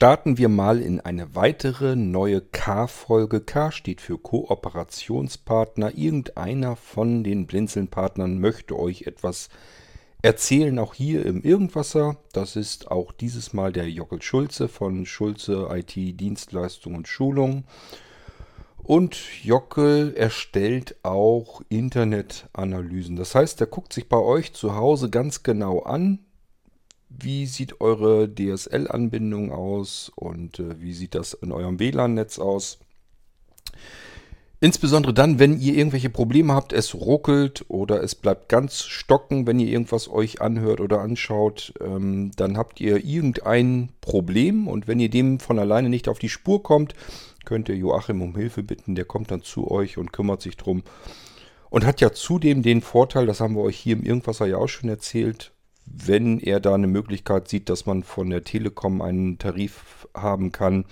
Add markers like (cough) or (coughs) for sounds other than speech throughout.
starten wir mal in eine weitere neue K-Folge. K steht für Kooperationspartner. Irgendeiner von den Blinzeln-Partnern möchte euch etwas erzählen, auch hier im Irgendwasser. Das ist auch dieses Mal der Jockel Schulze von Schulze IT Dienstleistung und Schulung. Und Jockel erstellt auch Internetanalysen. Das heißt, er guckt sich bei euch zu Hause ganz genau an, wie sieht eure DSL-Anbindung aus und äh, wie sieht das in eurem WLAN-Netz aus. Insbesondere dann, wenn ihr irgendwelche Probleme habt, es ruckelt oder es bleibt ganz stocken, wenn ihr irgendwas euch anhört oder anschaut, ähm, dann habt ihr irgendein Problem und wenn ihr dem von alleine nicht auf die Spur kommt, könnt ihr Joachim um Hilfe bitten, der kommt dann zu euch und kümmert sich drum. Und hat ja zudem den Vorteil, das haben wir euch hier im Irgendwasser ja auch schon erzählt, wenn er da eine Möglichkeit sieht, dass man von der Telekom einen Tarif haben kann,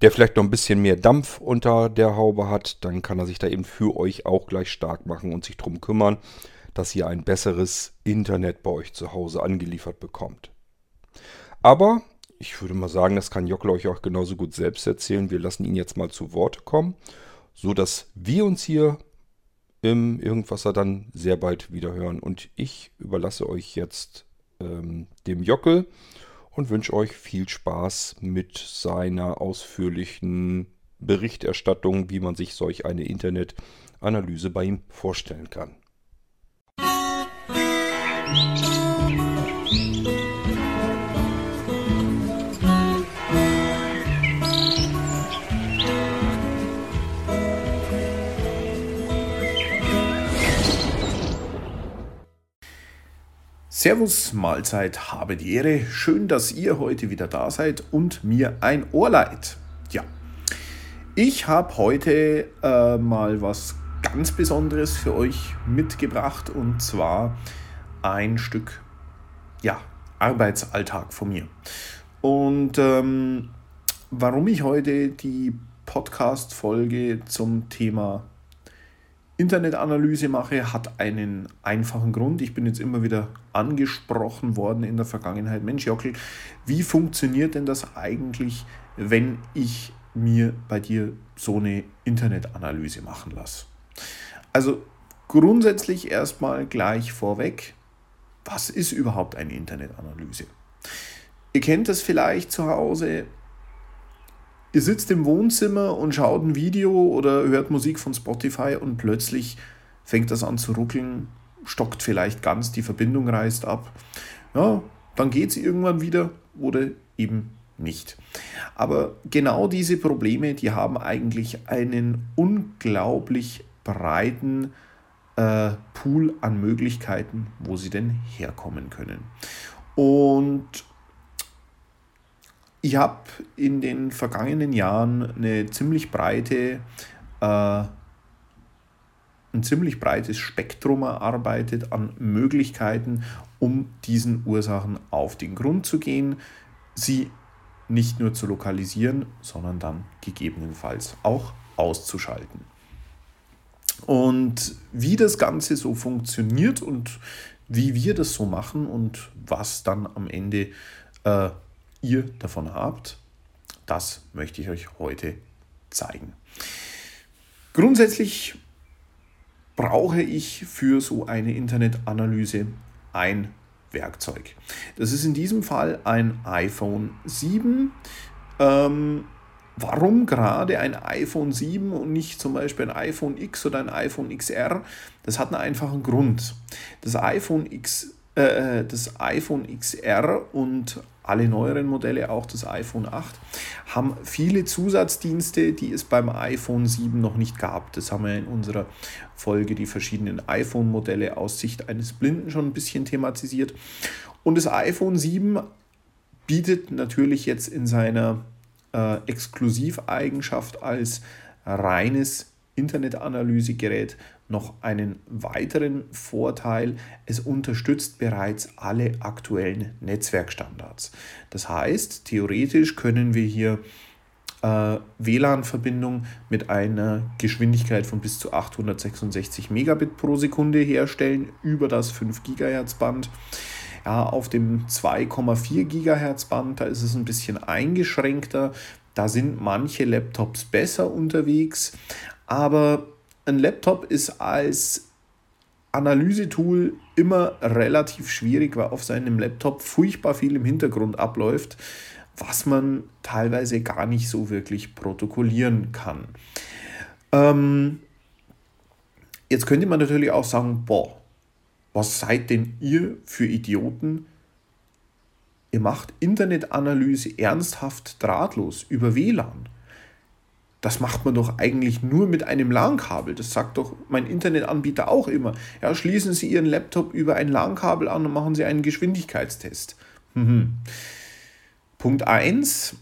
der vielleicht noch ein bisschen mehr Dampf unter der Haube hat, dann kann er sich da eben für euch auch gleich stark machen und sich darum kümmern, dass ihr ein besseres Internet bei euch zu Hause angeliefert bekommt. Aber ich würde mal sagen, das kann Jockel euch auch genauso gut selbst erzählen. Wir lassen ihn jetzt mal zu Wort kommen, so dass wir uns hier im Irgendwasser dann sehr bald wieder hören. Und ich überlasse euch jetzt ähm, dem Jockel und wünsche euch viel Spaß mit seiner ausführlichen Berichterstattung, wie man sich solch eine Internetanalyse bei ihm vorstellen kann. Musik Servus, Mahlzeit, habe die Ehre. Schön, dass ihr heute wieder da seid und mir ein Ohr leiht. Ja, ich habe heute äh, mal was ganz Besonderes für euch mitgebracht und zwar ein Stück ja, Arbeitsalltag von mir. Und ähm, warum ich heute die Podcast-Folge zum Thema Internetanalyse mache, hat einen einfachen Grund. Ich bin jetzt immer wieder angesprochen worden in der Vergangenheit. Mensch, Jockel, wie funktioniert denn das eigentlich, wenn ich mir bei dir so eine Internetanalyse machen lasse? Also grundsätzlich erstmal gleich vorweg, was ist überhaupt eine Internetanalyse? Ihr kennt das vielleicht zu Hause, Ihr sitzt im Wohnzimmer und schaut ein Video oder hört Musik von Spotify und plötzlich fängt das an zu ruckeln, stockt vielleicht ganz, die Verbindung reißt ab. Ja, dann geht es irgendwann wieder oder eben nicht. Aber genau diese Probleme, die haben eigentlich einen unglaublich breiten äh, Pool an Möglichkeiten, wo sie denn herkommen können. Und ich habe in den vergangenen Jahren eine ziemlich breite, äh, ein ziemlich breites Spektrum erarbeitet an Möglichkeiten, um diesen Ursachen auf den Grund zu gehen, sie nicht nur zu lokalisieren, sondern dann gegebenenfalls auch auszuschalten. Und wie das Ganze so funktioniert und wie wir das so machen und was dann am Ende äh, ihr davon habt, das möchte ich euch heute zeigen. Grundsätzlich brauche ich für so eine Internetanalyse ein Werkzeug. Das ist in diesem Fall ein iPhone 7. Ähm, warum gerade ein iPhone 7 und nicht zum Beispiel ein iPhone X oder ein iPhone XR? Das hat einen einfachen Grund. Das iPhone X äh, das iPhone XR und alle neueren Modelle, auch das iPhone 8, haben viele Zusatzdienste, die es beim iPhone 7 noch nicht gab. Das haben wir in unserer Folge die verschiedenen iPhone-Modelle aus Sicht eines Blinden schon ein bisschen thematisiert. Und das iPhone 7 bietet natürlich jetzt in seiner äh, Exklusiveigenschaft als reines Internetanalysegerät noch einen weiteren Vorteil. Es unterstützt bereits alle aktuellen Netzwerkstandards. Das heißt, theoretisch können wir hier äh, WLAN-Verbindung mit einer Geschwindigkeit von bis zu 866 Megabit pro Sekunde herstellen über das 5 GHz Band. Ja, auf dem 2,4 Gigahertz Band, da ist es ein bisschen eingeschränkter. Da sind manche Laptops besser unterwegs, aber ein Laptop ist als Analysetool immer relativ schwierig, weil auf seinem Laptop furchtbar viel im Hintergrund abläuft, was man teilweise gar nicht so wirklich protokollieren kann. Ähm, jetzt könnte man natürlich auch sagen, boah, was seid denn ihr für Idioten? Ihr macht Internetanalyse ernsthaft drahtlos über WLAN. Das macht man doch eigentlich nur mit einem LAN-Kabel. Das sagt doch mein Internetanbieter auch immer. Ja, schließen Sie Ihren Laptop über ein LAN-Kabel an und machen Sie einen Geschwindigkeitstest. Mhm. Punkt 1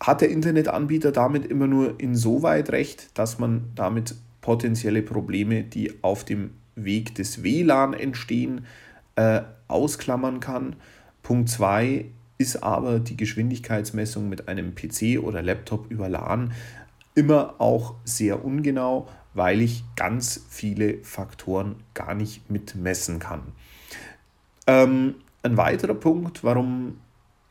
hat der Internetanbieter damit immer nur insoweit recht, dass man damit potenzielle Probleme, die auf dem Weg des WLAN entstehen, äh, ausklammern kann. Punkt 2 ist aber die Geschwindigkeitsmessung mit einem PC oder Laptop über LAN immer auch sehr ungenau, weil ich ganz viele Faktoren gar nicht mitmessen kann. Ähm, ein weiterer Punkt, warum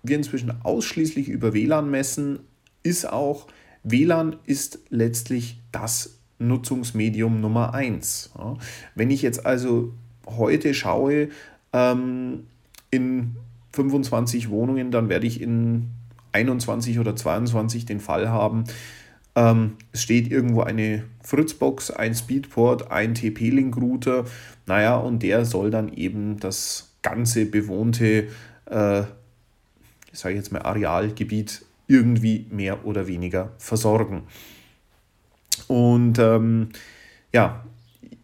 wir inzwischen ausschließlich über WLAN messen, ist auch, WLAN ist letztlich das Nutzungsmedium Nummer 1. Ja. Wenn ich jetzt also heute schaue, ähm, in 25 Wohnungen, dann werde ich in 21 oder 22 den Fall haben, ähm, es steht irgendwo eine Fritzbox, ein Speedport, ein TP-Link-Router, naja, und der soll dann eben das ganze bewohnte, äh, ich sage jetzt mal Arealgebiet irgendwie mehr oder weniger versorgen. Und ähm, ja,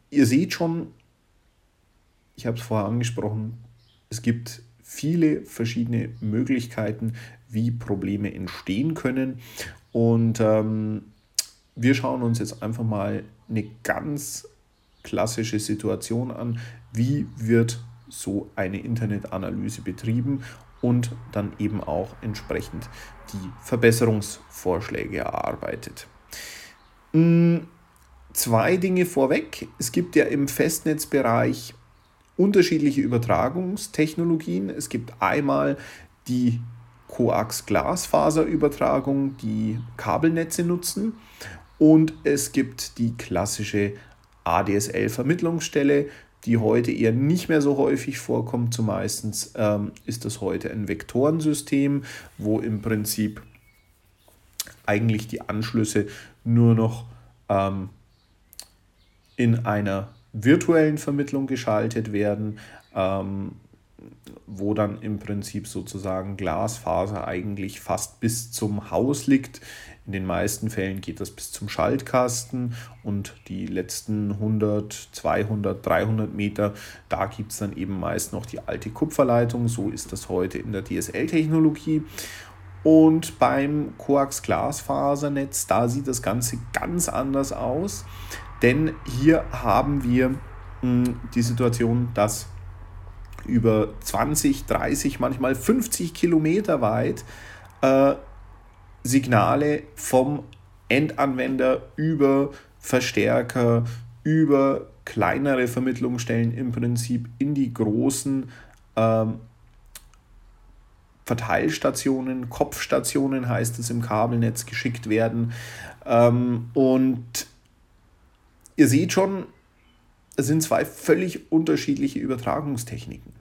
ihr seht schon, ich habe es vorher angesprochen, es gibt viele verschiedene Möglichkeiten, wie Probleme entstehen können. Und ähm, wir schauen uns jetzt einfach mal eine ganz klassische Situation an. Wie wird so eine Internetanalyse betrieben und dann eben auch entsprechend die Verbesserungsvorschläge erarbeitet. Hm, zwei Dinge vorweg. Es gibt ja im Festnetzbereich unterschiedliche Übertragungstechnologien. Es gibt einmal die Coax-Glasfaserübertragung, die Kabelnetze nutzen. Und es gibt die klassische ADSL-Vermittlungsstelle, die heute eher nicht mehr so häufig vorkommt. Zumeistens ähm, ist das heute ein Vektorensystem, wo im Prinzip eigentlich die Anschlüsse nur noch ähm, in einer virtuellen Vermittlung geschaltet werden, ähm, wo dann im Prinzip sozusagen Glasfaser eigentlich fast bis zum Haus liegt. In den meisten Fällen geht das bis zum Schaltkasten und die letzten 100, 200, 300 Meter, da gibt es dann eben meist noch die alte Kupferleitung. So ist das heute in der DSL-Technologie. Und beim Coax-Glasfasernetz, da sieht das Ganze ganz anders aus. Denn hier haben wir hm, die Situation, dass über 20, 30, manchmal 50 Kilometer weit äh, Signale vom Endanwender über Verstärker, über kleinere Vermittlungsstellen im Prinzip in die großen ähm, Verteilstationen, Kopfstationen heißt es im Kabelnetz, geschickt werden. Ähm, und ihr seht schon, es sind zwei völlig unterschiedliche Übertragungstechniken.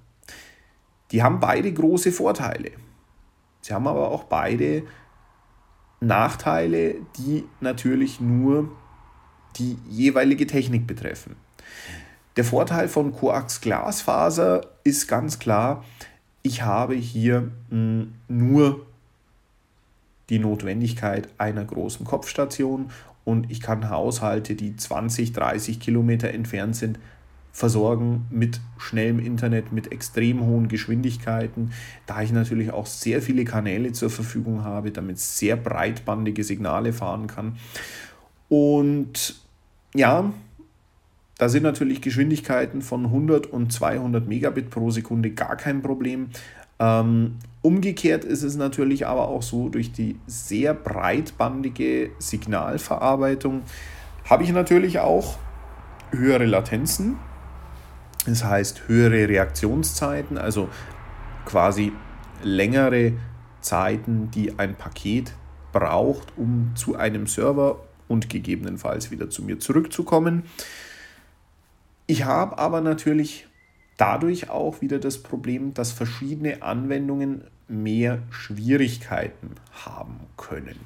Die haben beide große Vorteile. Sie haben aber auch beide Nachteile, die natürlich nur die jeweilige Technik betreffen. Der Vorteil von Coax Glasfaser ist ganz klar, ich habe hier hm, nur die Notwendigkeit einer großen Kopfstation und ich kann Haushalte, die 20, 30 Kilometer entfernt sind, versorgen mit schnellem Internet, mit extrem hohen Geschwindigkeiten, da ich natürlich auch sehr viele Kanäle zur Verfügung habe, damit sehr breitbandige Signale fahren kann. Und ja, da sind natürlich Geschwindigkeiten von 100 und 200 Megabit pro Sekunde gar kein Problem. Ähm, umgekehrt ist es natürlich aber auch so, durch die sehr breitbandige Signalverarbeitung habe ich natürlich auch höhere Latenzen. Das heißt höhere Reaktionszeiten, also quasi längere Zeiten, die ein Paket braucht, um zu einem Server und gegebenenfalls wieder zu mir zurückzukommen. Ich habe aber natürlich dadurch auch wieder das Problem, dass verschiedene Anwendungen mehr Schwierigkeiten haben können.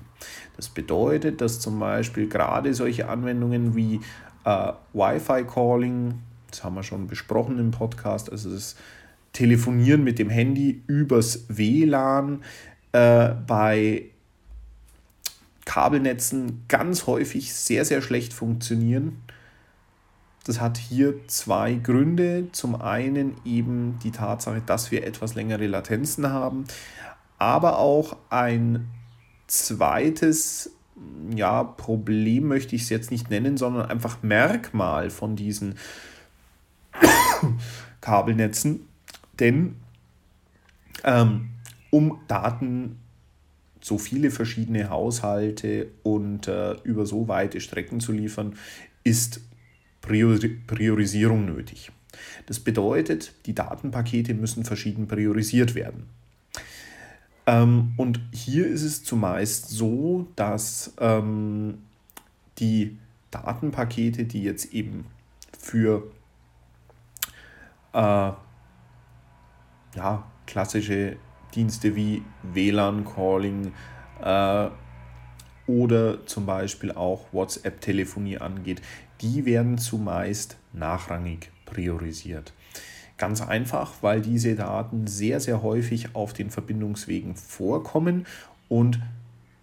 Das bedeutet, dass zum Beispiel gerade solche Anwendungen wie äh, Wi-Fi-Calling, das haben wir schon besprochen im Podcast, also das Telefonieren mit dem Handy übers WLAN äh, bei Kabelnetzen ganz häufig sehr, sehr schlecht funktionieren. Das hat hier zwei Gründe. Zum einen eben die Tatsache, dass wir etwas längere Latenzen haben, aber auch ein zweites ja, Problem möchte ich es jetzt nicht nennen, sondern einfach Merkmal von diesen (coughs) Kabelnetzen. Denn ähm, um Daten so viele verschiedene Haushalte und äh, über so weite Strecken zu liefern, ist Priorisierung nötig. Das bedeutet, die Datenpakete müssen verschieden priorisiert werden. Ähm, und hier ist es zumeist so, dass ähm, die Datenpakete, die jetzt eben für äh, ja, klassische Dienste wie WLAN-Calling äh, oder zum Beispiel auch WhatsApp-Telefonie angeht, die werden zumeist nachrangig priorisiert. Ganz einfach, weil diese Daten sehr, sehr häufig auf den Verbindungswegen vorkommen und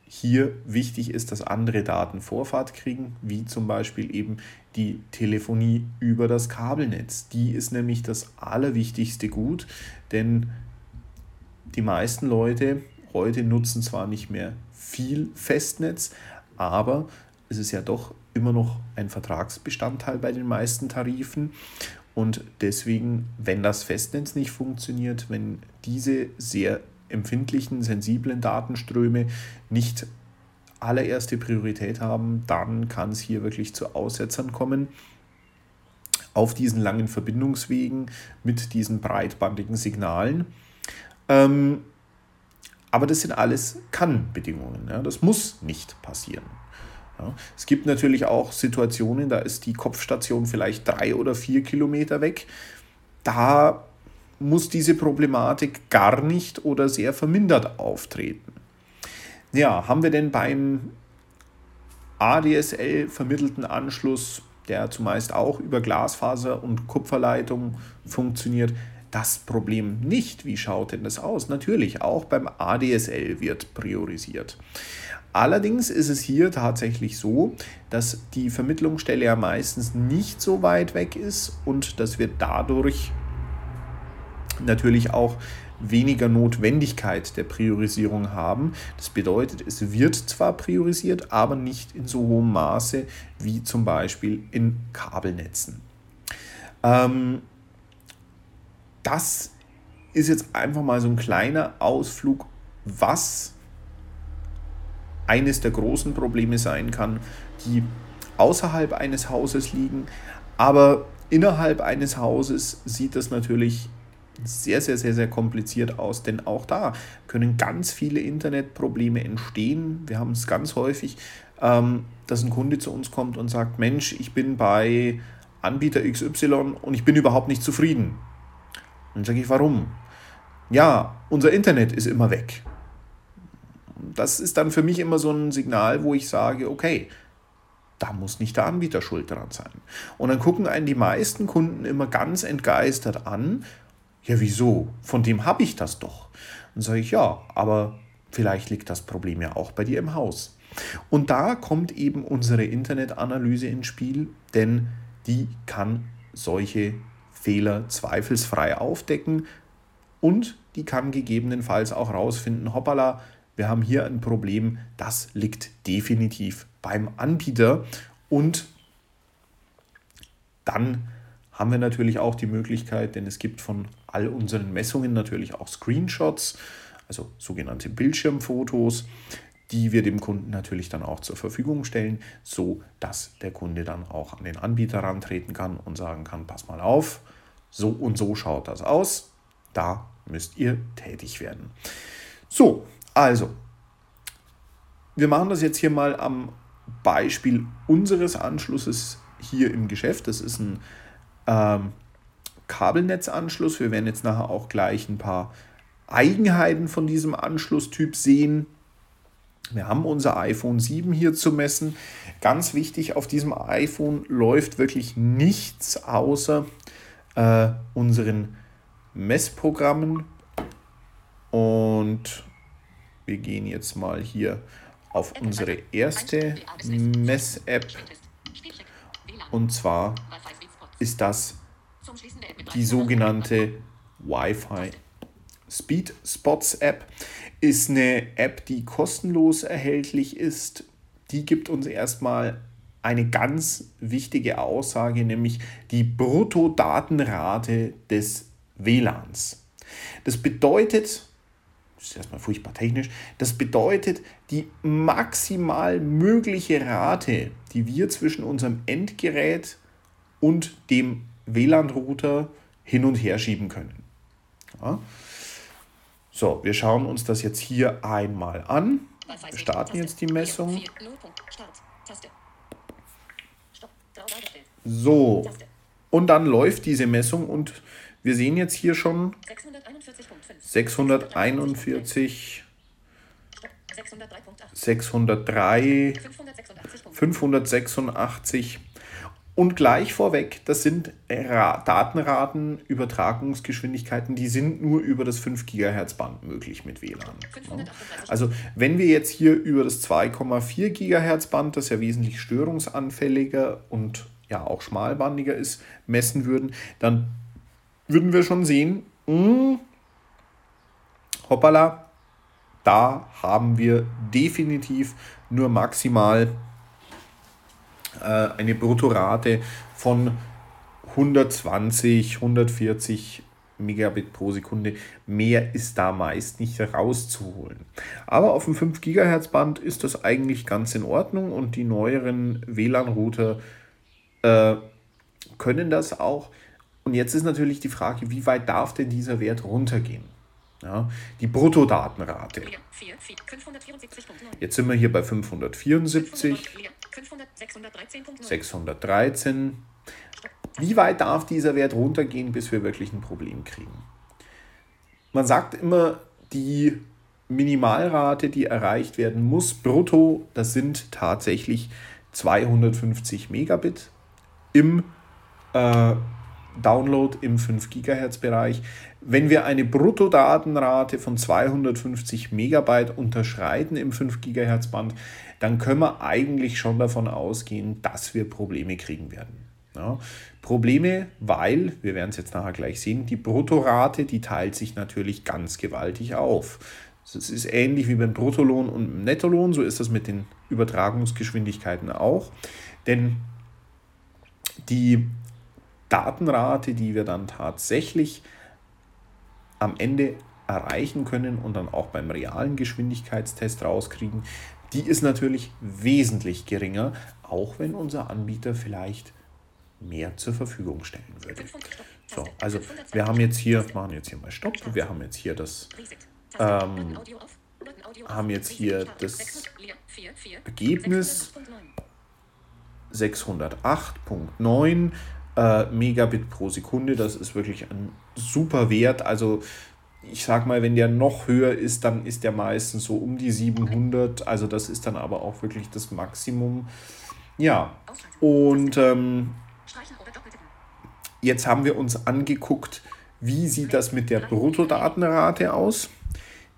hier wichtig ist, dass andere Daten Vorfahrt kriegen, wie zum Beispiel eben die Telefonie über das Kabelnetz. Die ist nämlich das allerwichtigste Gut, denn die meisten Leute heute nutzen zwar nicht mehr viel Festnetz, aber es ist ja doch immer noch ein Vertragsbestandteil bei den meisten Tarifen. Und deswegen, wenn das Festnetz nicht funktioniert, wenn diese sehr empfindlichen, sensiblen Datenströme nicht allererste Priorität haben, dann kann es hier wirklich zu Aussetzern kommen auf diesen langen Verbindungswegen mit diesen breitbandigen Signalen. Ähm, aber das sind alles Kann-Bedingungen. Ja? Das muss nicht passieren. Ja? Es gibt natürlich auch Situationen, da ist die Kopfstation vielleicht drei oder vier Kilometer weg. Da muss diese Problematik gar nicht oder sehr vermindert auftreten. Ja, haben wir denn beim ADSL vermittelten Anschluss, der zumeist auch über Glasfaser und Kupferleitung funktioniert, das Problem nicht. Wie schaut denn das aus? Natürlich, auch beim ADSL wird priorisiert. Allerdings ist es hier tatsächlich so, dass die Vermittlungsstelle ja meistens nicht so weit weg ist und dass wir dadurch natürlich auch weniger Notwendigkeit der Priorisierung haben. Das bedeutet, es wird zwar priorisiert, aber nicht in so hohem Maße wie zum Beispiel in Kabelnetzen. Ähm, das ist jetzt einfach mal so ein kleiner Ausflug, was eines der großen Probleme sein kann, die außerhalb eines Hauses liegen. Aber innerhalb eines Hauses sieht das natürlich sehr, sehr, sehr, sehr kompliziert aus, denn auch da können ganz viele Internetprobleme entstehen. Wir haben es ganz häufig, ähm, dass ein Kunde zu uns kommt und sagt, Mensch, ich bin bei Anbieter XY und ich bin überhaupt nicht zufrieden. Dann sage ich, warum? Ja, unser Internet ist immer weg. Das ist dann für mich immer so ein Signal, wo ich sage, okay, da muss nicht der Anbieter schuld dran sein. Und dann gucken einen die meisten Kunden immer ganz entgeistert an ja, wieso? Von dem habe ich das doch. Dann sage ich, ja, aber vielleicht liegt das Problem ja auch bei dir im Haus. Und da kommt eben unsere Internetanalyse ins Spiel, denn die kann solche Fehler zweifelsfrei aufdecken und die kann gegebenenfalls auch rausfinden, hoppala, wir haben hier ein Problem, das liegt definitiv beim Anbieter und dann haben wir natürlich auch die Möglichkeit, denn es gibt von all unseren Messungen natürlich auch Screenshots, also sogenannte Bildschirmfotos, die wir dem Kunden natürlich dann auch zur Verfügung stellen, so dass der Kunde dann auch an den Anbieter rantreten kann und sagen kann, pass mal auf, so und so schaut das aus. Da müsst ihr tätig werden. So, also, wir machen das jetzt hier mal am Beispiel unseres Anschlusses hier im Geschäft. Das ist ein ähm, Kabelnetzanschluss. Wir werden jetzt nachher auch gleich ein paar Eigenheiten von diesem Anschlusstyp sehen. Wir haben unser iPhone 7 hier zu messen. Ganz wichtig, auf diesem iPhone läuft wirklich nichts außer äh, unseren Messprogrammen. Und wir gehen jetzt mal hier auf unsere erste Mess-App. Und zwar ist das die sogenannte Wi-Fi Speed Spots App ist eine App, die kostenlos erhältlich ist. Die gibt uns erstmal eine ganz wichtige Aussage, nämlich die Bruttodatenrate des WLANs. Das bedeutet, das ist erstmal furchtbar technisch, das bedeutet die maximal mögliche Rate, die wir zwischen unserem Endgerät und dem WLAN-Router hin und her schieben können. Ja. So, wir schauen uns das jetzt hier einmal an. Wir starten jetzt die Messung. So, und dann läuft diese Messung und wir sehen jetzt hier schon 641, 603, 586 und gleich vorweg, das sind Datenraten, Übertragungsgeschwindigkeiten, die sind nur über das 5 GHz Band möglich mit WLAN. Also wenn wir jetzt hier über das 2,4 GHz Band, das ja wesentlich störungsanfälliger und ja auch schmalbandiger ist, messen würden, dann würden wir schon sehen, mh, hm, hoppala, da haben wir definitiv nur maximal eine Bruttorate von 120, 140 Megabit pro Sekunde. Mehr ist da meist nicht rauszuholen. Aber auf dem 5 GHz Band ist das eigentlich ganz in Ordnung und die neueren WLAN-Router äh, können das auch. Und jetzt ist natürlich die Frage, wie weit darf denn dieser Wert runtergehen? Ja, die Bruttodatenrate. Jetzt sind wir hier bei 574. 613. Wie weit darf dieser Wert runtergehen, bis wir wirklich ein Problem kriegen? Man sagt immer, die Minimalrate, die erreicht werden muss, brutto, das sind tatsächlich 250 Megabit im äh, Download im 5 GHz Bereich. Wenn wir eine Bruttodatenrate von 250 Megabyte unterschreiten im 5 GHz Band, dann können wir eigentlich schon davon ausgehen, dass wir Probleme kriegen werden. Ja, Probleme, weil, wir werden es jetzt nachher gleich sehen, die Bruttorate, die teilt sich natürlich ganz gewaltig auf. Es ist ähnlich wie beim Bruttolohn und Nettolohn, so ist das mit den Übertragungsgeschwindigkeiten auch. Denn die Datenrate, die wir dann tatsächlich am Ende erreichen können und dann auch beim realen Geschwindigkeitstest rauskriegen, die ist natürlich wesentlich geringer, auch wenn unser Anbieter vielleicht mehr zur Verfügung stellen würde. So, also wir haben jetzt hier, machen jetzt hier mal Stopp, wir haben jetzt hier das, ähm, haben jetzt hier das Ergebnis 608.9 äh, Megabit pro Sekunde. Das ist wirklich ein super Wert. Also ich sag mal, wenn der noch höher ist, dann ist der meistens so um die 700. Also das ist dann aber auch wirklich das Maximum. Ja, und ähm, jetzt haben wir uns angeguckt, wie sieht das mit der Bruttodatenrate aus.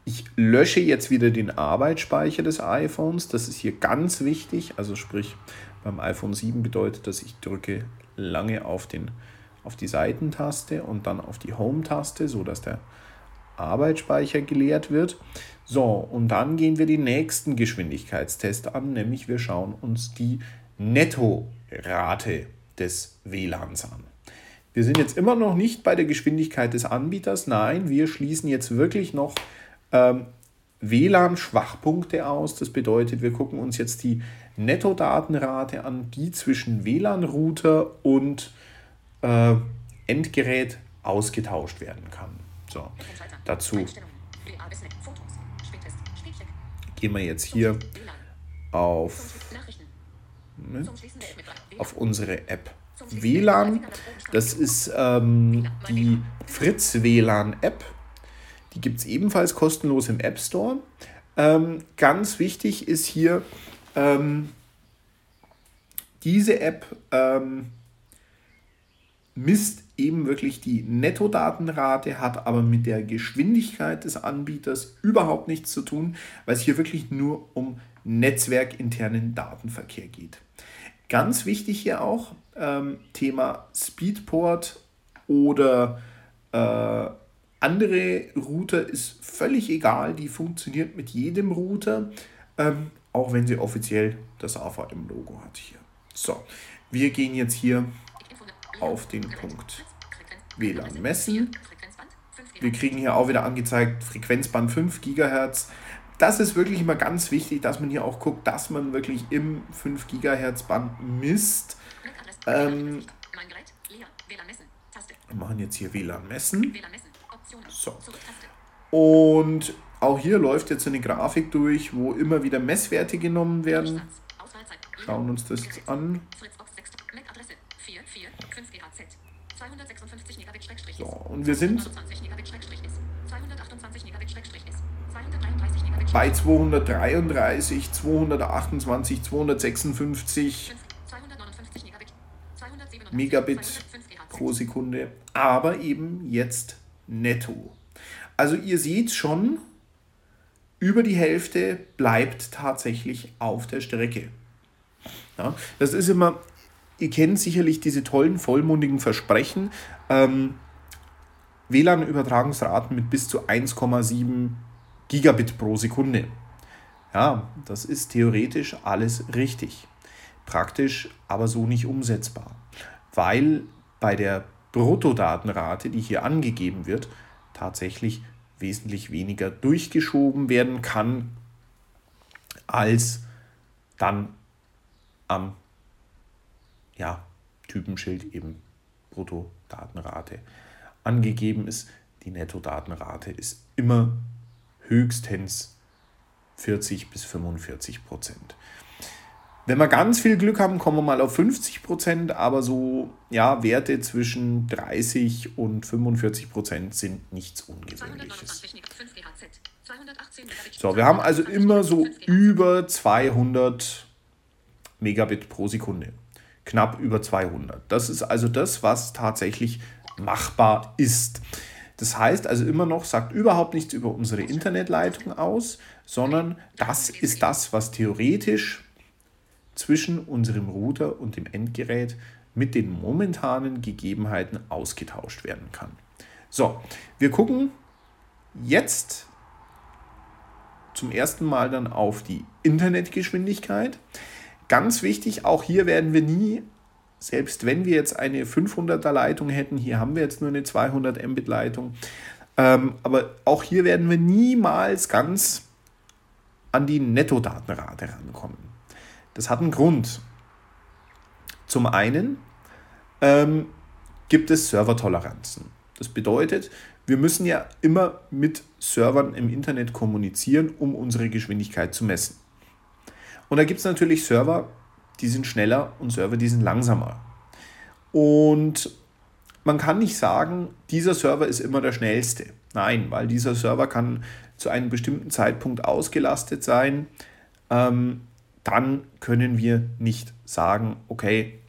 Ich lösche jetzt wieder den Arbeitsspeicher des iPhones. Das ist hier ganz wichtig. Also sprich, beim iPhone 7 bedeutet das, ich drücke lange auf, den, auf die Seitentaste und dann auf die Home-Taste, sodass der Arbeitsspeicher geleert wird. So, und dann gehen wir den nächsten Geschwindigkeitstest an, nämlich wir schauen uns die Nettorate des WLANs an. Wir sind jetzt immer noch nicht bei der Geschwindigkeit des Anbieters, nein, wir schließen jetzt wirklich noch ähm, WLAN-Schwachpunkte aus. Das bedeutet, wir gucken uns jetzt die Nettodatenrate an, die zwischen WLAN-Router und äh, Endgerät ausgetauscht werden kann. So, dazu gehen wir jetzt hier auf, ne, auf unsere App WLAN. Das ist ähm, die Fritz WLAN App. Die gibt es ebenfalls kostenlos im App Store. Ähm, ganz wichtig ist hier, ähm, diese App ähm, misst eben wirklich die Nettodatenrate, hat aber mit der Geschwindigkeit des Anbieters überhaupt nichts zu tun, weil es hier wirklich nur um netzwerkinternen Datenverkehr geht. Ganz wichtig hier auch ähm, Thema Speedport oder äh, andere Router ist völlig egal, die funktioniert mit jedem Router, ähm, auch wenn sie offiziell das AVM-Logo hat hier. So, wir gehen jetzt hier auf den Punkt WLAN messen. Wir kriegen hier auch wieder angezeigt Frequenzband 5 GHz. Das ist wirklich immer ganz wichtig, dass man hier auch guckt, dass man wirklich im 5 GHz Band misst. Ähm, wir machen jetzt hier WLAN messen. So. Und auch hier läuft jetzt eine Grafik durch, wo immer wieder Messwerte genommen werden. Schauen uns das an. Und wir sind bei 233, 228, 256 Megabit pro Sekunde, aber eben jetzt netto. Also ihr seht schon, über die Hälfte bleibt tatsächlich auf der Strecke. Ja, das ist immer, ihr kennt sicherlich diese tollen vollmundigen Versprechen. Ähm, WLAN-Übertragungsraten mit bis zu 1,7 Gigabit pro Sekunde. Ja, das ist theoretisch alles richtig. Praktisch aber so nicht umsetzbar, weil bei der Bruttodatenrate, die hier angegeben wird, tatsächlich wesentlich weniger durchgeschoben werden kann, als dann am ja, Typenschild eben Bruttodatenrate angegeben ist. Die Nettodatenrate ist immer höchstens 40 bis 45 Prozent. Wenn wir ganz viel Glück haben, kommen wir mal auf 50 Prozent, aber so ja, Werte zwischen 30 und 45 Prozent sind nichts Ungewöhnliches. So, wir haben also immer so über 200 Megabit pro Sekunde. Knapp über 200. Das ist also das, was tatsächlich machbar ist. Das heißt also immer noch, sagt überhaupt nichts über unsere Internetleitung aus, sondern das ist das, was theoretisch zwischen unserem Router und dem Endgerät mit den momentanen Gegebenheiten ausgetauscht werden kann. So, wir gucken jetzt zum ersten Mal dann auf die Internetgeschwindigkeit. Ganz wichtig, auch hier werden wir nie selbst wenn wir jetzt eine 500er Leitung hätten, hier haben wir jetzt nur eine 200 Mbit Leitung, ähm, aber auch hier werden wir niemals ganz an die Nettodatenrate rankommen. Das hat einen Grund. Zum einen ähm, gibt es Servertoleranzen. Das bedeutet, wir müssen ja immer mit Servern im Internet kommunizieren, um unsere Geschwindigkeit zu messen. Und da gibt es natürlich Server, die sind schneller und Server, die sind langsamer. Und man kann nicht sagen, dieser Server ist immer der schnellste. Nein, weil dieser Server kann zu einem bestimmten Zeitpunkt ausgelastet sein. Ähm, dann können wir nicht sagen, okay,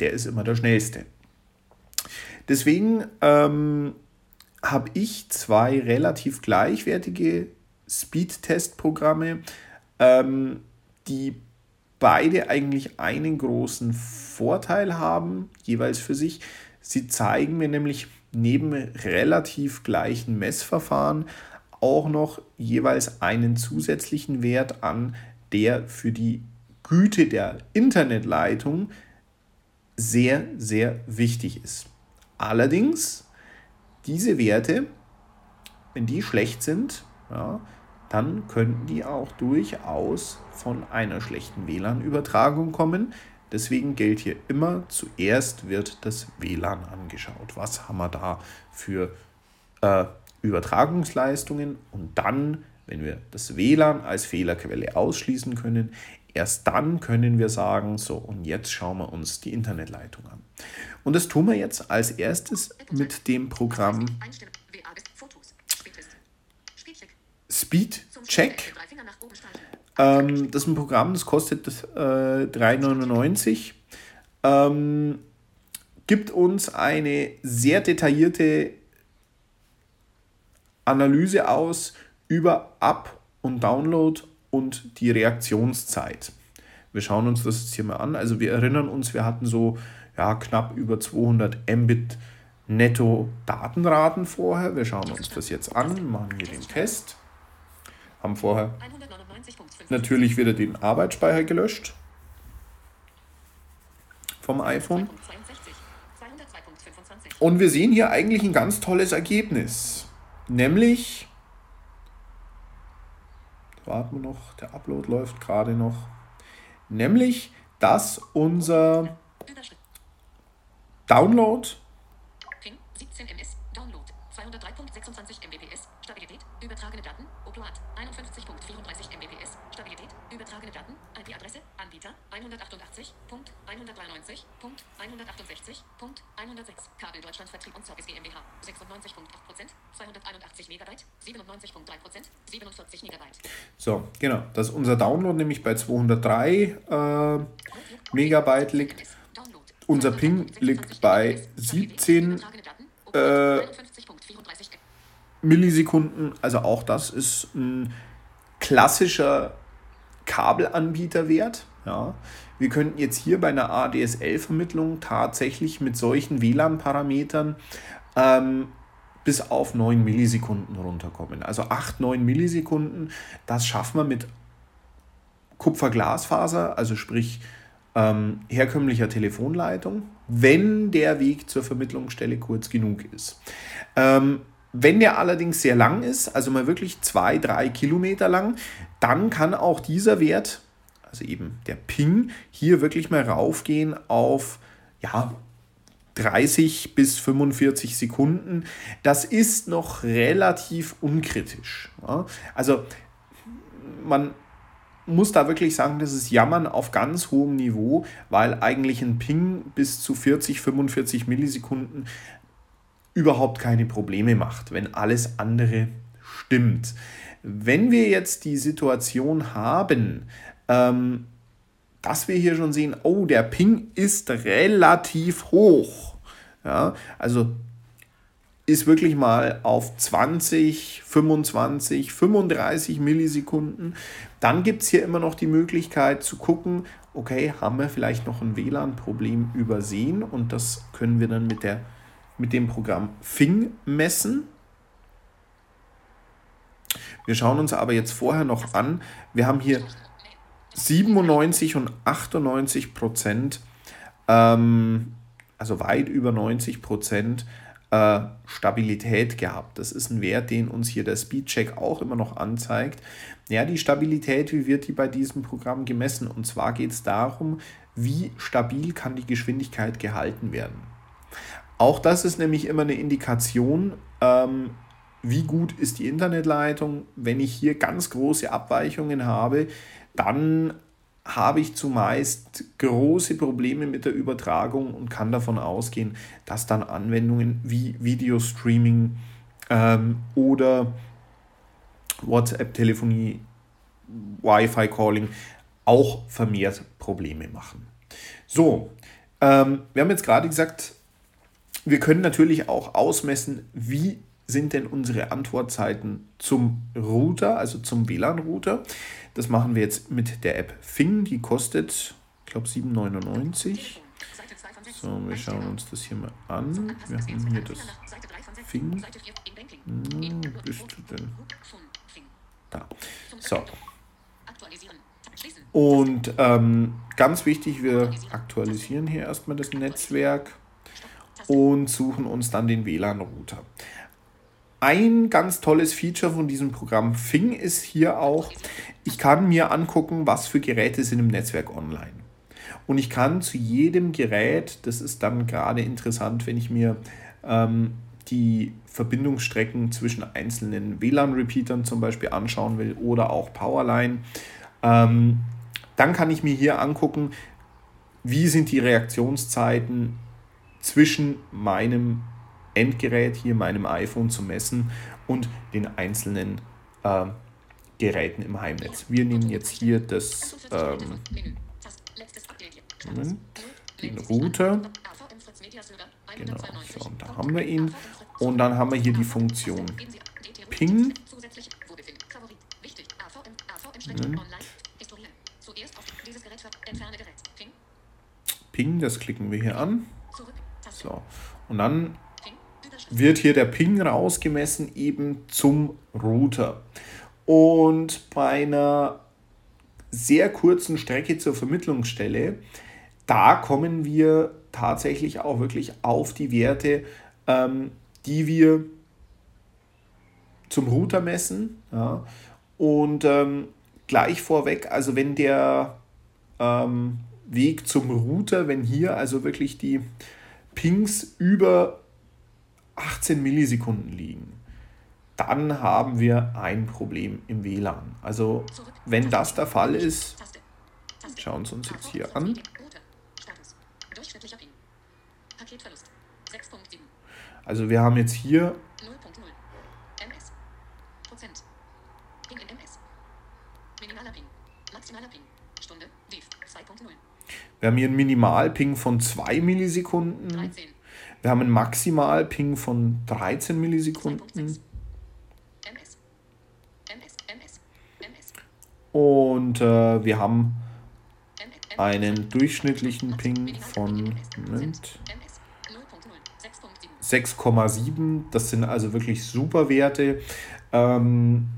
der ist immer der schnellste. Deswegen ähm, habe ich zwei relativ gleichwertige Speed-Test-Programme, ähm, die beide eigentlich einen großen Vorteil haben, jeweils für sich. Sie zeigen mir nämlich neben relativ gleichen Messverfahren auch noch jeweils einen zusätzlichen Wert an, der für die Güte der Internetleitung sehr, sehr wichtig ist. Allerdings, diese Werte, wenn die schlecht sind, ja, dann könnten die auch durchaus von einer schlechten WLAN-Übertragung kommen, Deswegen gilt hier immer, zuerst wird das WLAN angeschaut. Was haben wir da für äh, Übertragungsleistungen? Und dann, wenn wir das WLAN als Fehlerquelle ausschließen können, erst dann können wir sagen, so und jetzt schauen wir uns die Internetleitung an. Und das tun wir jetzt als erstes mit dem Programm Speed Check. Ähm, das ist ein Programm, das kostet äh, 3,99. Ähm, gibt uns eine sehr detaillierte Analyse aus über Up- und Download und die Reaktionszeit. Wir schauen uns das jetzt hier mal an. Also wir erinnern uns, wir hatten so ja, knapp über 200 Mbit netto Datenraten vorher. Wir schauen uns das jetzt an, machen hier den Test. Haben vorher natürlich wieder den Arbeitsspeicher gelöscht vom iPhone. Und wir sehen hier eigentlich ein ganz tolles Ergebnis. Nämlich, warten wir noch, der Upload läuft gerade noch. Nämlich, dass unser Download 188.193.168.106. Kabel Deutschland Vertrieb und Service GmbH. 96.8%, 281 Megabyte, 97.3%, 47 Megabyte. So, genau. dass unser Download nämlich bei 203 äh, Megabyte liegt. Unser Ping liegt bei 17 äh, Millisekunden. Also auch das ist ein klassischer Kabelanbieterwert. Ja. Wir könnten jetzt hier bei einer ADSL-Vermittlung tatsächlich mit solchen WLAN-Parametern ähm, bis auf 9 Millisekunden runterkommen. Also 8, 9 Millisekunden, das schaffen wir mit Kupferglasfaser, also sprich ähm, herkömmlicher Telefonleitung, wenn der Weg zur Vermittlungsstelle kurz genug ist. Ähm, wenn der allerdings sehr lang ist, also mal wirklich zwei, drei Kilometer lang, dann kann auch dieser Wert, also eben der Ping, hier wirklich mal raufgehen auf ja, 30 bis 45 Sekunden. Das ist noch relativ unkritisch. Ja? Also man muss da wirklich sagen, das ist Jammern auf ganz hohem Niveau, weil eigentlich ein Ping bis zu 40, 45 Millisekunden überhaupt keine Probleme macht, wenn alles andere stimmt. Wenn wir jetzt die Situation haben, ähm, dass wir hier schon sehen, oh, der Ping ist relativ hoch. Ja, also ist wirklich mal auf 20, 25, 35 Millisekunden. Dann gibt es hier immer noch die Möglichkeit zu gucken, okay, haben wir vielleicht noch ein WLAN-Problem übersehen und das können wir dann mit, der, mit dem Programm Fing messen. Wir schauen uns aber jetzt vorher noch an, wir haben hier 97 und 98 Prozent, ähm, also weit über 90 Prozent äh, Stabilität gehabt. Das ist ein Wert, den uns hier der Speedcheck auch immer noch anzeigt. Ja, die Stabilität, wie wird die bei diesem Programm gemessen? Und zwar geht es darum, wie stabil kann die Geschwindigkeit gehalten werden. Auch das ist nämlich immer eine Indikation, ähm, wie gut ist die Internetleitung. Wenn ich hier ganz große Abweichungen habe, dann habe ich zumeist große Probleme mit der Übertragung und kann davon ausgehen, dass dann Anwendungen wie Videostreaming ähm, oder WhatsApp-Telefonie, Wi-Fi-Calling auch vermehrt Probleme machen. So, ähm, wir haben jetzt gerade gesagt, wir können natürlich auch ausmessen, wie sind denn unsere Antwortzeiten zum Router, also zum WLAN-Router. Das machen wir jetzt mit der App Fing, die kostet, ich glaube, 7,99. So, wir schauen uns das hier mal an. Wir haben hier das Fing. Hm, bist du denn? Da. So. Und ähm, ganz wichtig, wir aktualisieren hier erstmal das Netzwerk und suchen uns dann den WLAN-Router. Ein ganz tolles Feature von diesem Programm Fing ist hier auch, ich kann mir angucken, was für Geräte sind im Netzwerk online. Und ich kann zu jedem Gerät, das ist dann gerade interessant, wenn ich mir ähm, die Verbindungsstrecken zwischen einzelnen WLAN-Repeatern zum Beispiel anschauen will oder auch Powerline, ähm, dann kann ich mir hier angucken, wie sind die Reaktionszeiten zwischen meinem Endgerät, hier meinem iPhone zu messen und den einzelnen äh, Geräten im Heimnetz. Wir nehmen jetzt hier das ähm, Moment, den Router. Genau, so, und da haben wir ihn. Und dann haben wir hier die Funktion Ping. Moment. Ping, das klicken wir hier an. So, und dann wird hier der Ping rausgemessen eben zum Router. Und bei einer sehr kurzen Strecke zur Vermittlungsstelle, da kommen wir tatsächlich auch wirklich auf die Werte, ähm, die wir zum Router messen. Ja. Und ähm, gleich vorweg, also wenn der ähm, Weg zum Router, wenn hier also wirklich die Pings über 18 Millisekunden liegen, dann haben wir ein Problem im WLAN. Also wenn das der Fall ist, schauen wir uns jetzt hier an. Also wir haben jetzt hier Wir haben hier einen Minimalping von 2 Millisekunden. 13. Wir haben einen Maximalping von 13 Millisekunden. Und äh, wir haben einen durchschnittlichen Ping von 6,7. Das sind also wirklich super Werte. Ähm,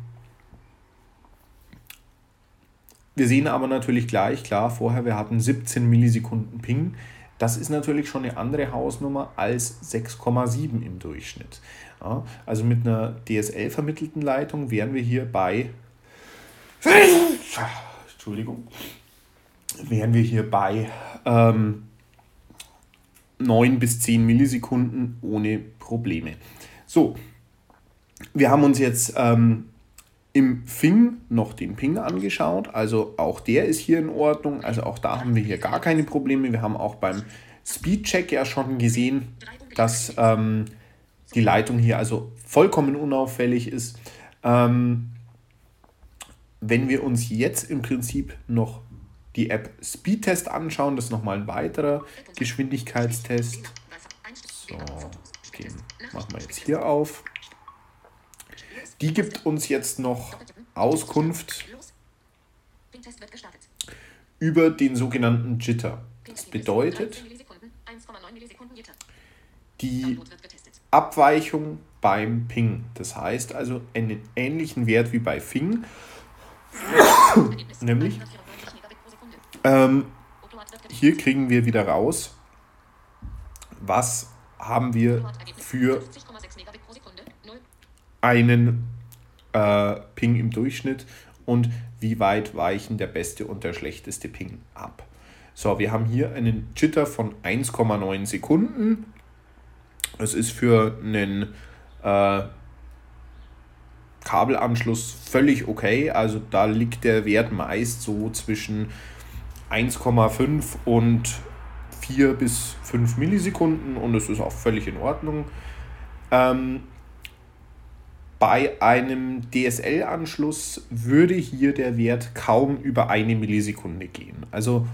wir sehen aber natürlich gleich, klar, vorher wir hatten 17 Millisekunden Ping. Das ist natürlich schon eine andere Hausnummer als 6,7 im Durchschnitt. Ja, also mit einer DSL vermittelten Leitung wären wir hier bei Entschuldigung, wären wir hier bei ähm, 9 bis 10 Millisekunden ohne Probleme. So, wir haben uns jetzt ähm, im Fing noch den Ping angeschaut. Also auch der ist hier in Ordnung. Also auch da haben wir hier gar keine Probleme. Wir haben auch beim Speedcheck ja schon gesehen, dass ähm, die Leitung hier also vollkommen unauffällig ist. Ähm, wenn wir uns jetzt im Prinzip noch die App Speedtest anschauen, das ist nochmal ein weiterer Geschwindigkeitstest. So, okay, machen wir jetzt hier auf. Die gibt uns jetzt noch Auskunft über den sogenannten Jitter. Das bedeutet, die Abweichung beim Ping. Das heißt also einen ähnlichen Wert wie bei Fing (coughs) Nämlich, ähm, hier kriegen wir wieder raus, was haben wir für einen äh, Ping im Durchschnitt und wie weit weichen der beste und der schlechteste Ping ab. So, wir haben hier einen Jitter von 1,9 Sekunden. Das ist für einen äh, Kabelanschluss völlig okay. Also da liegt der Wert meist so zwischen 1,5 und 4 bis 5 Millisekunden und es ist auch völlig in Ordnung. Ähm, bei einem DSL-Anschluss würde hier der Wert kaum über eine Millisekunde gehen. Also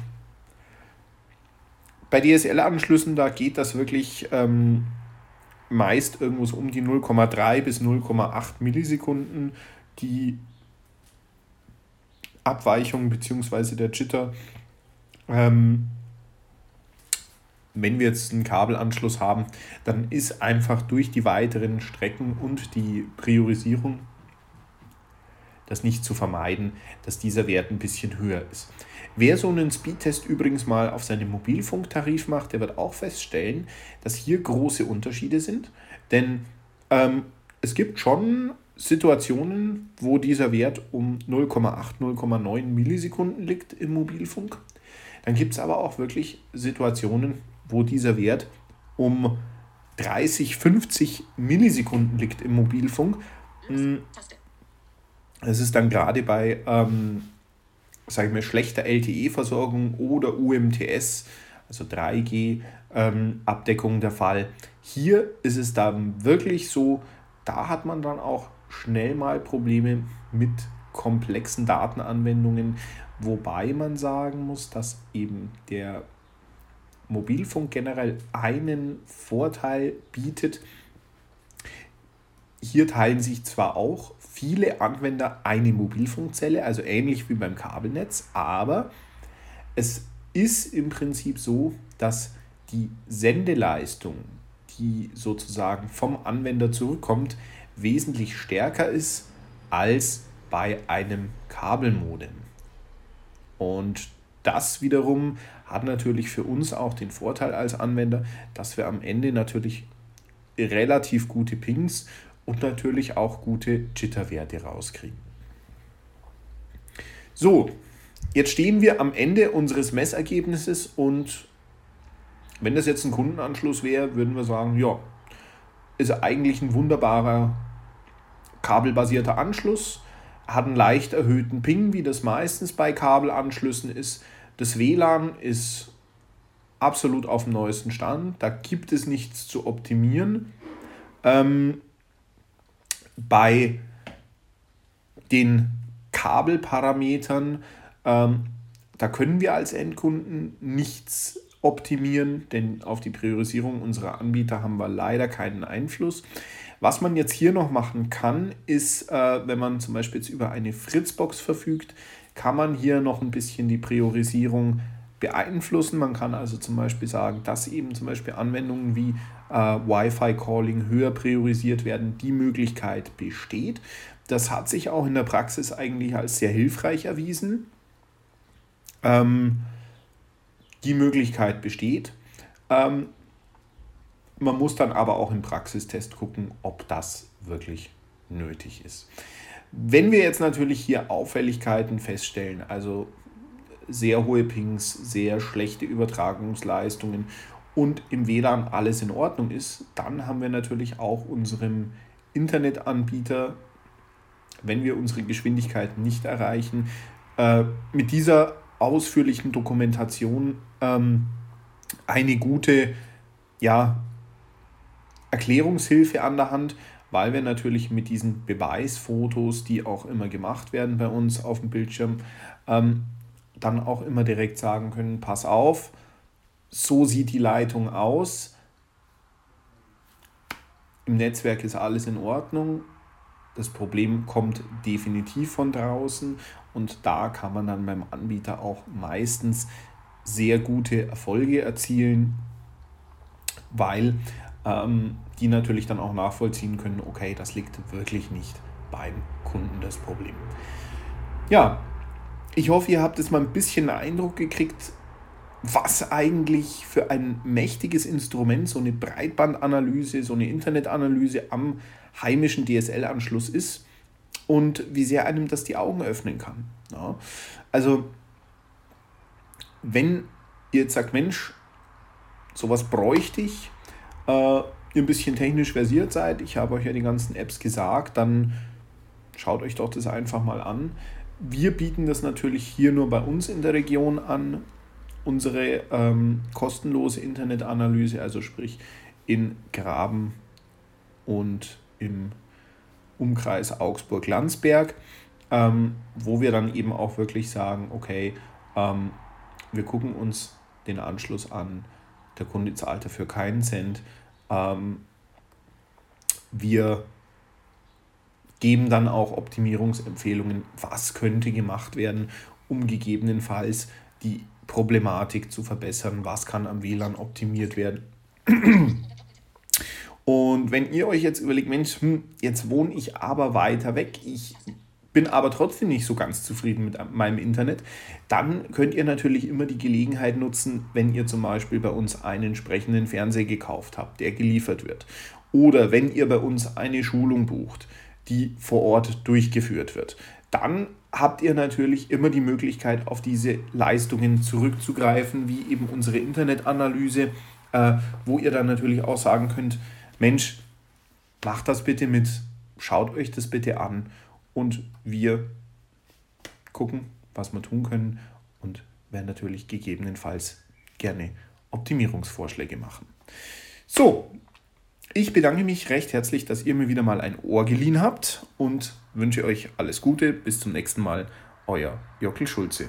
bei DSL-Anschlüssen, da geht das wirklich ähm, meist irgendwo so um die 0,3 bis 0,8 Millisekunden die Abweichung bzw. der Jitter. Ähm, wenn wir jetzt einen Kabelanschluss haben, dann ist einfach durch die weiteren Strecken und die Priorisierung das nicht zu vermeiden, dass dieser Wert ein bisschen höher ist. Wer so einen Speedtest übrigens mal auf seinem Mobilfunktarif macht, der wird auch feststellen, dass hier große Unterschiede sind. Denn ähm, es gibt schon Situationen, wo dieser Wert um 0,8, 0,9 Millisekunden liegt im Mobilfunk. Dann gibt es aber auch wirklich Situationen, wo dieser Wert um 30, 50 Millisekunden liegt im Mobilfunk. Hm, es ist dann gerade bei, ähm, sage ich mal, schlechter LTE-Versorgung oder UMTS, also 3G-Abdeckung ähm, der Fall. Hier ist es dann wirklich so, da hat man dann auch schnell mal Probleme mit komplexen Datenanwendungen, wobei man sagen muss, dass eben der Mobilfunk generell einen Vorteil bietet. Hier teilen sich zwar auch viele Anwender eine Mobilfunkzelle, also ähnlich wie beim Kabelnetz, aber es ist im Prinzip so, dass die Sendeleistung, die sozusagen vom Anwender zurückkommt, wesentlich stärker ist als bei einem Kabelmodem. Und das wiederum hat natürlich für uns auch den Vorteil als Anwender, dass wir am Ende natürlich relativ gute Pings und natürlich auch gute Jitter-Werte rauskriegen. So, jetzt stehen wir am Ende unseres Messergebnisses und wenn das jetzt ein Kundenanschluss wäre, würden wir sagen, ja, ist eigentlich ein wunderbarer kabelbasierter Anschluss, hat einen leicht erhöhten Ping, wie das meistens bei Kabelanschlüssen ist. Das WLAN ist absolut auf dem neuesten Stand, da gibt es nichts zu optimieren. Ähm, bei den Kabelparametern, ähm, da können wir als Endkunden nichts optimieren, denn auf die Priorisierung unserer Anbieter haben wir leider keinen Einfluss. Was man jetzt hier noch machen kann, ist, äh, wenn man zum Beispiel jetzt über eine Fritzbox verfügt, kann man hier noch ein bisschen die Priorisierung beeinflussen. Man kann also zum Beispiel sagen, dass eben zum Beispiel Anwendungen wie äh, Wi-Fi-Calling höher priorisiert werden. Die Möglichkeit besteht. Das hat sich auch in der Praxis eigentlich als sehr hilfreich erwiesen. Ähm, die Möglichkeit besteht. Ähm, man muss dann aber auch im Praxistest gucken, ob das wirklich nötig ist. Wenn wir jetzt natürlich hier Auffälligkeiten feststellen, also sehr hohe Pings, sehr schlechte Übertragungsleistungen und im WLAN alles in Ordnung ist, dann haben wir natürlich auch unserem Internetanbieter, wenn wir unsere Geschwindigkeit nicht erreichen, äh, mit dieser ausführlichen Dokumentation ähm, eine gute ja, Erklärungshilfe an der Hand, weil wir natürlich mit diesen Beweisfotos, die auch immer gemacht werden bei uns auf dem Bildschirm, ähm, dann auch immer direkt sagen können, pass auf, so sieht die Leitung aus, im Netzwerk ist alles in Ordnung, das Problem kommt definitiv von draußen. Und da kann man dann beim Anbieter auch meistens sehr gute Erfolge erzielen, weil ähm, die natürlich dann auch nachvollziehen können, okay, das liegt wirklich nicht beim Kunden das Problem. Ja, ich hoffe, ihr habt jetzt mal ein bisschen Eindruck gekriegt, was eigentlich für ein mächtiges Instrument so eine Breitbandanalyse, so eine Internetanalyse am heimischen DSL-Anschluss ist und wie sehr einem das die Augen öffnen kann. Ja, also, wenn ihr jetzt sagt, Mensch, sowas bräuchte ich, äh, ihr ein bisschen technisch versiert seid, ich habe euch ja die ganzen Apps gesagt, dann schaut euch doch das einfach mal an. Wir bieten das natürlich hier nur bei uns in der Region an, unsere ähm, kostenlose Internetanalyse, also sprich in Graben und im Umkreis Augsburg-Landsberg, ähm, wo wir dann eben auch wirklich sagen, okay, ähm, wir gucken uns den Anschluss an, der Kunde zahlt dafür keinen Cent. Ähm, wir geben dann auch Optimierungsempfehlungen, was könnte gemacht werden, um gegebenenfalls die Problematik zu verbessern, was kann am WLAN optimiert werden. Und wenn ihr euch jetzt überlegt, Mensch, hm, jetzt wohne ich aber weiter weg, ich bin aber trotzdem nicht so ganz zufrieden mit meinem Internet, dann könnt ihr natürlich immer die Gelegenheit nutzen, wenn ihr zum Beispiel bei uns einen entsprechenden Fernseher gekauft habt, der geliefert wird. Oder wenn ihr bei uns eine Schulung bucht, die vor Ort durchgeführt wird. Dann habt ihr natürlich immer die Möglichkeit, auf diese Leistungen zurückzugreifen, wie eben unsere Internetanalyse, äh, wo ihr dann natürlich auch sagen könnt, Mensch, macht das bitte mit, schaut euch das bitte an und wir gucken, was wir tun können und werden natürlich gegebenenfalls gerne Optimierungsvorschläge machen. So, ich bedanke mich recht herzlich, dass ihr mir wieder mal ein Ohr geliehen habt und wünsche euch alles Gute. Bis zum nächsten Mal. Euer Jockel Schulze.